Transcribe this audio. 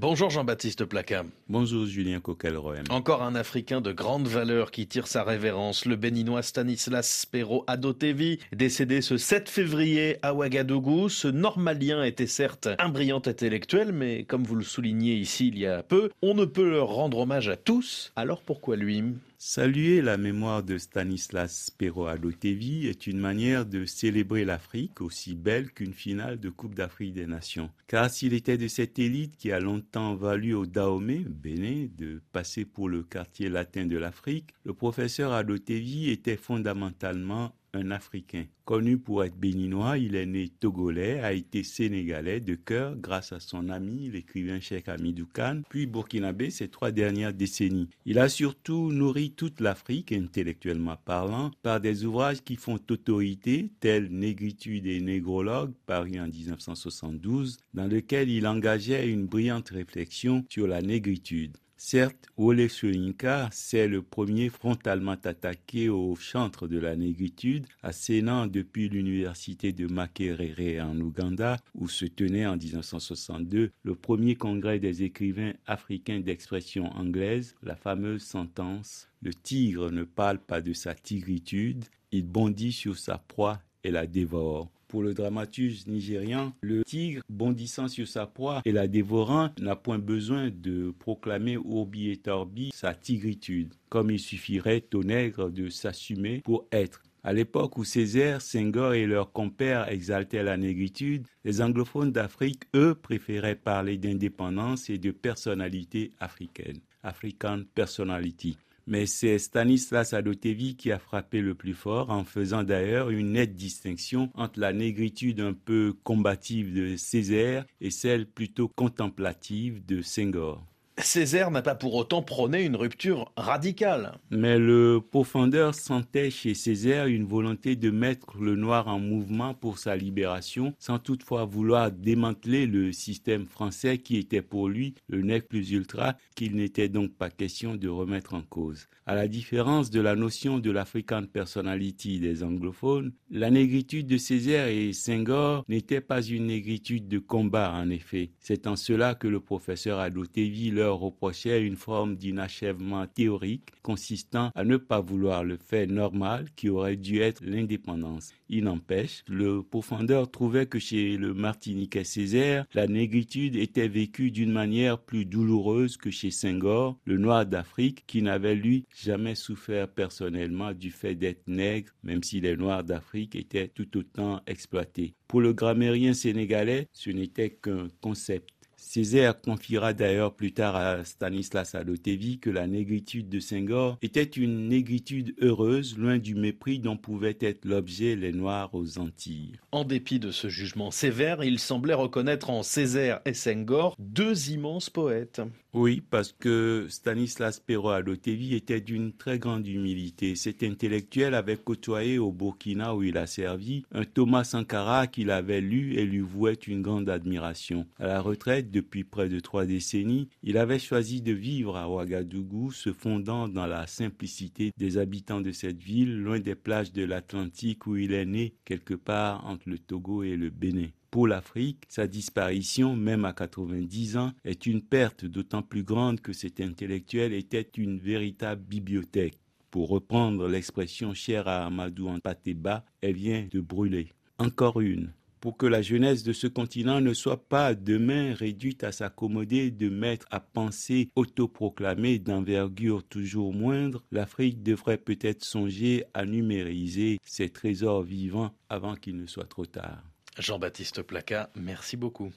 Bonjour Jean-Baptiste Placa. Bonjour Julien Coquelroem. Encore un Africain de grande valeur qui tire sa révérence, le béninois Stanislas Pero Adotevi, décédé ce 7 février à Ouagadougou. Ce normalien était certes un brillant intellectuel, mais comme vous le soulignez ici il y a peu, on ne peut leur rendre hommage à tous. Alors pourquoi lui? Saluer la mémoire de Stanislas Pero Adotevi est une manière de célébrer l'Afrique aussi belle qu'une finale de Coupe d'Afrique des Nations. Car s'il était de cette élite qui a longtemps valu au Dahomey, Bénin, de passer pour le quartier latin de l'Afrique, le professeur Adotevi était fondamentalement un Africain. Connu pour être béninois, il est né togolais, a été sénégalais de cœur grâce à son ami, l'écrivain Cheikh Hamidou Khan, puis burkinabé ces trois dernières décennies. Il a surtout nourri toute l'Afrique, intellectuellement parlant, par des ouvrages qui font autorité, tels Négritude et Négrologue, paru en 1972, dans lequel il engageait une brillante réflexion sur la négritude. Certes, Wole Soyinka s'est le premier frontalement attaqué au chantre de la négritude, assénant depuis l'université de Makerere en Ouganda, où se tenait en 1962 le premier congrès des écrivains africains d'expression anglaise, la fameuse sentence Le tigre ne parle pas de sa tigritude, il bondit sur sa proie et la dévore. Pour le dramaturge nigérian, le tigre bondissant sur sa proie et la dévorant n'a point besoin de proclamer Urbi et Torbi sa tigritude, comme il suffirait au nègre de s'assumer pour être. À l'époque où Césaire, Senghor et leurs compères exaltaient la négritude, les anglophones d'Afrique, eux, préféraient parler d'indépendance et de personnalité africaine. African personality mais c'est Stanislas Adotevi qui a frappé le plus fort en faisant d'ailleurs une nette distinction entre la négritude un peu combative de Césaire et celle plutôt contemplative de Senghor. Césaire n'a pas pour autant prôné une rupture radicale. Mais le profondeur sentait chez Césaire une volonté de mettre le noir en mouvement pour sa libération, sans toutefois vouloir démanteler le système français qui était pour lui le nec plus ultra, qu'il n'était donc pas question de remettre en cause. À la différence de la notion de l'African personality des anglophones, la négritude de Césaire et Senghor n'était pas une négritude de combat en effet. C'est en cela que le professeur Adotevi reprochait une forme d'inachèvement théorique consistant à ne pas vouloir le fait normal qui aurait dû être l'indépendance. Il n'empêche, le profondeur trouvait que chez le Martiniquais Césaire, la négritude était vécue d'une manière plus douloureuse que chez Senghor, le noir d'Afrique, qui n'avait lui jamais souffert personnellement du fait d'être nègre, même si les noirs d'Afrique étaient tout autant exploités. Pour le grammairien sénégalais, ce n'était qu'un concept. Césaire confiera d'ailleurs plus tard à Stanislas Adotevi que la négritude de Senghor était une négritude heureuse, loin du mépris dont pouvaient être l'objet les Noirs aux Antilles. En dépit de ce jugement sévère, il semblait reconnaître en Césaire et Senghor deux immenses poètes. Oui, parce que Stanislas Pero Adotevi était d'une très grande humilité. Cet intellectuel avait côtoyé au Burkina où il a servi un Thomas Sankara qu'il avait lu et lui vouait une grande admiration. À la retraite, depuis près de trois décennies, il avait choisi de vivre à Ouagadougou, se fondant dans la simplicité des habitants de cette ville, loin des plages de l'Atlantique où il est né, quelque part entre le Togo et le Bénin. Pour l'Afrique, sa disparition, même à 90 ans, est une perte d'autant plus grande que cet intellectuel était une véritable bibliothèque. Pour reprendre l'expression chère à Amadou Pateba, elle vient de brûler. Encore une pour que la jeunesse de ce continent ne soit pas demain réduite à s'accommoder de maîtres à penser autoproclamés d'envergure toujours moindre, l'Afrique devrait peut-être songer à numériser ses trésors vivants avant qu'il ne soit trop tard. Jean-Baptiste Placa, merci beaucoup.